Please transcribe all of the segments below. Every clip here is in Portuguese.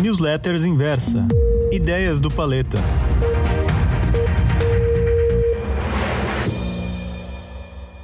Newsletters Inversa. Ideias do Paleta.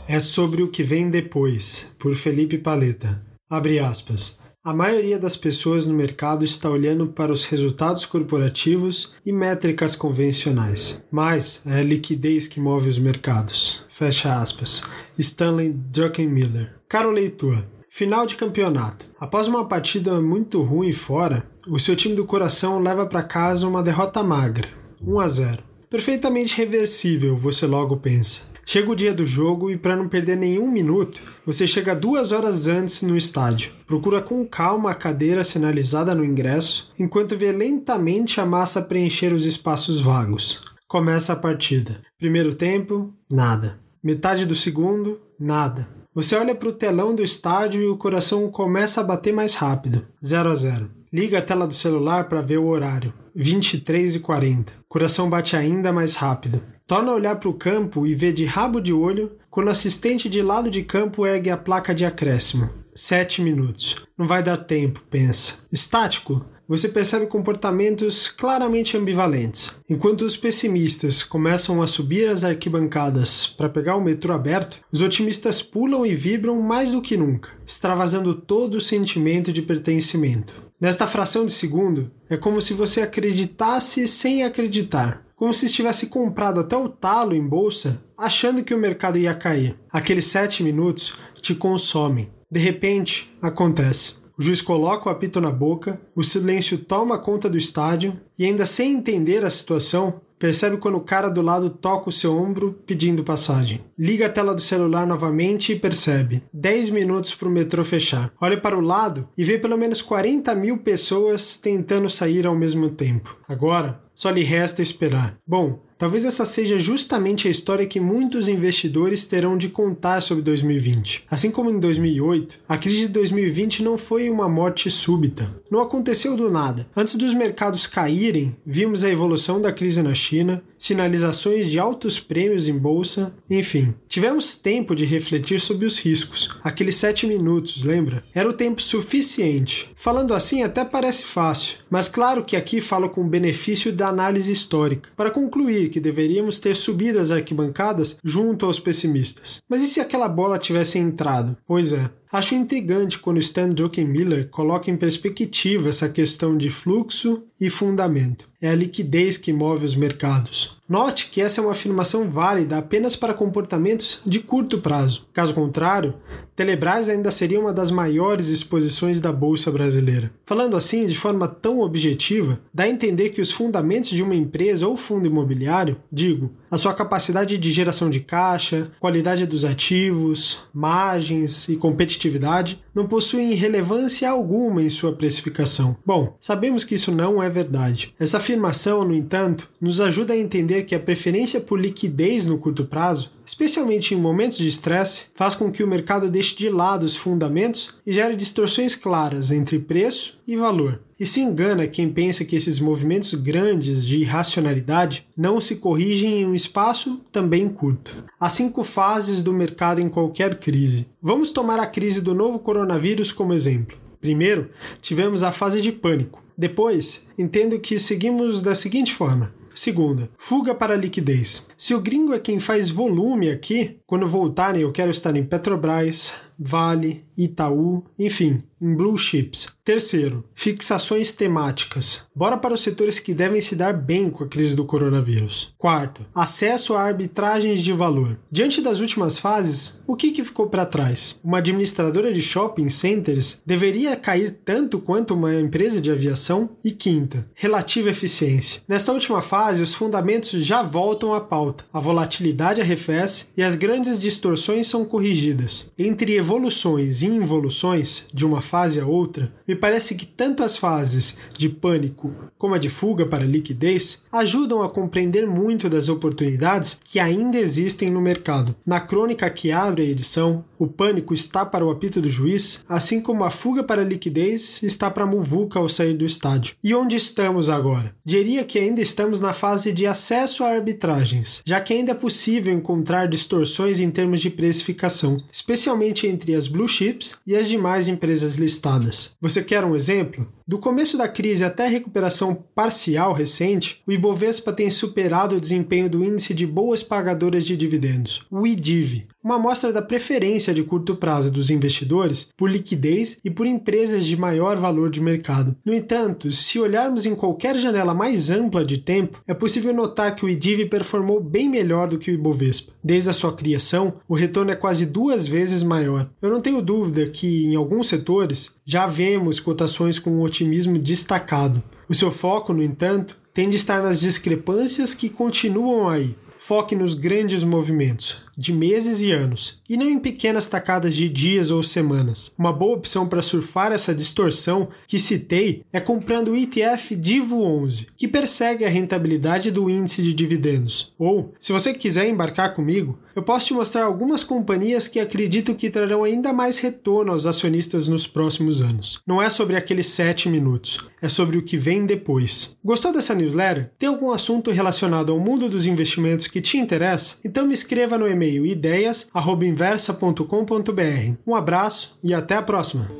É sobre o que vem depois, por Felipe Paleta. Abre aspas. A maioria das pessoas no mercado está olhando para os resultados corporativos e métricas convencionais, mas é a liquidez que move os mercados. Fecha aspas. Stanley Druckenmiller. Caro leitor, final de campeonato. Após uma partida muito ruim fora, o seu time do coração leva para casa uma derrota magra, 1 a 0. Perfeitamente reversível, você logo pensa. Chega o dia do jogo e, para não perder nenhum minuto, você chega duas horas antes no estádio. Procura com calma a cadeira sinalizada no ingresso, enquanto vê lentamente a massa preencher os espaços vagos. Começa a partida. Primeiro tempo, nada. Metade do segundo, nada. Você olha para o telão do estádio e o coração começa a bater mais rápido. 0 a 0. Liga a tela do celular para ver o horário. 23 e 40. Coração bate ainda mais rápido. Torna a olhar para o campo e vê de rabo de olho quando o assistente de lado de campo ergue a placa de acréscimo. Sete minutos. Não vai dar tempo, pensa. Estático? Você percebe comportamentos claramente ambivalentes. Enquanto os pessimistas começam a subir as arquibancadas para pegar o metrô aberto, os otimistas pulam e vibram mais do que nunca, extravasando todo o sentimento de pertencimento. Nesta fração de segundo, é como se você acreditasse sem acreditar como se estivesse comprado até o talo em bolsa, achando que o mercado ia cair. Aqueles sete minutos te consomem. De repente, acontece. O juiz coloca o apito na boca, o silêncio toma conta do estádio e, ainda sem entender a situação, percebe quando o cara do lado toca o seu ombro pedindo passagem. Liga a tela do celular novamente e percebe 10 minutos para o metrô fechar. Olha para o lado e vê pelo menos 40 mil pessoas tentando sair ao mesmo tempo. Agora, só lhe resta esperar. Bom, talvez essa seja justamente a história que muitos investidores terão de contar sobre 2020. Assim como em 2008, a crise de 2020 não foi uma morte súbita. Não aconteceu do nada. Antes dos mercados caírem, vimos a evolução da crise na China, sinalizações de altos prêmios em bolsa, enfim. Tivemos tempo de refletir sobre os riscos. Aqueles sete minutos, lembra? Era o tempo suficiente. Falando assim até parece fácil, mas claro que aqui falo com o benefício da análise histórica, para concluir que deveríamos ter subido as arquibancadas junto aos pessimistas. Mas e se aquela bola tivesse entrado? Pois é, Acho intrigante quando Stan Druckenmiller coloca em perspectiva essa questão de fluxo e fundamento. É a liquidez que move os mercados. Note que essa é uma afirmação válida apenas para comportamentos de curto prazo. Caso contrário, Telebrás ainda seria uma das maiores exposições da bolsa brasileira. Falando assim, de forma tão objetiva, dá a entender que os fundamentos de uma empresa ou fundo imobiliário, digo, a sua capacidade de geração de caixa, qualidade dos ativos, margens e competitividade, não possuem relevância alguma em sua precificação. Bom, sabemos que isso não é verdade. Essa afirmação, no entanto, nos ajuda a entender que a preferência por liquidez no curto prazo especialmente em momentos de estresse, faz com que o mercado deixe de lado os fundamentos e gere distorções claras entre preço e valor. E se engana quem pensa que esses movimentos grandes de irracionalidade não se corrigem em um espaço também curto. Há cinco fases do mercado em qualquer crise. Vamos tomar a crise do novo coronavírus como exemplo. Primeiro, tivemos a fase de pânico. Depois, entendo que seguimos da seguinte forma: Segunda, fuga para liquidez. Se o gringo é quem faz volume aqui, quando voltarem eu quero estar em Petrobras, Vale, Itaú, enfim, em blue chips. Terceiro, fixações temáticas. Bora para os setores que devem se dar bem com a crise do coronavírus. Quarto, acesso a arbitragens de valor. Diante das últimas fases, o que, que ficou para trás? Uma administradora de shopping centers deveria cair tanto quanto uma empresa de aviação? E quinta, relativa eficiência. Nesta última fase, os fundamentos já voltam à pauta. A volatilidade arrefece e as grandes distorções são corrigidas. Entre evoluções e involuções de uma fase a outra, me parece que tanto as fases de pânico como a de fuga para liquidez ajudam a compreender muito das oportunidades que ainda existem no mercado. Na crônica que abre a edição, o pânico está para o apito do juiz, assim como a fuga para liquidez está para a muvuca ao sair do estádio. E onde estamos agora? Diria que ainda estamos na fase de acesso a arbitragens, já que ainda é possível encontrar distorções em termos de precificação, especialmente entre as blue chips e as demais empresas listadas. Você quer um exemplo? Do começo da crise até a recuperação parcial recente, o Ibovespa tem superado o desempenho do índice de boas pagadoras de dividendos, o IDIV, uma amostra da preferência de curto prazo dos investidores por liquidez e por empresas de maior valor de mercado. No entanto, se olharmos em qualquer janela mais ampla de tempo, é possível notar que o IDIV performou bem melhor do que o Ibovespa. Desde a sua criação, o retorno é quase duas vezes maior. Eu não tenho dúvida que, em alguns setores, já vemos cotações com um otimismo destacado. O seu foco, no entanto, tem de estar nas discrepâncias que continuam aí. Foque nos grandes movimentos de meses e anos, e não em pequenas tacadas de dias ou semanas. Uma boa opção para surfar essa distorção que citei é comprando o ETF Divo 11, que persegue a rentabilidade do índice de dividendos. Ou, se você quiser embarcar comigo, eu posso te mostrar algumas companhias que acredito que trarão ainda mais retorno aos acionistas nos próximos anos. Não é sobre aqueles 7 minutos, é sobre o que vem depois. Gostou dessa newsletter? Tem algum assunto relacionado ao mundo dos investimentos que te interessa? Então me escreva no e-mail e-mail ideias@inversa.com.br. Um abraço e até a próxima.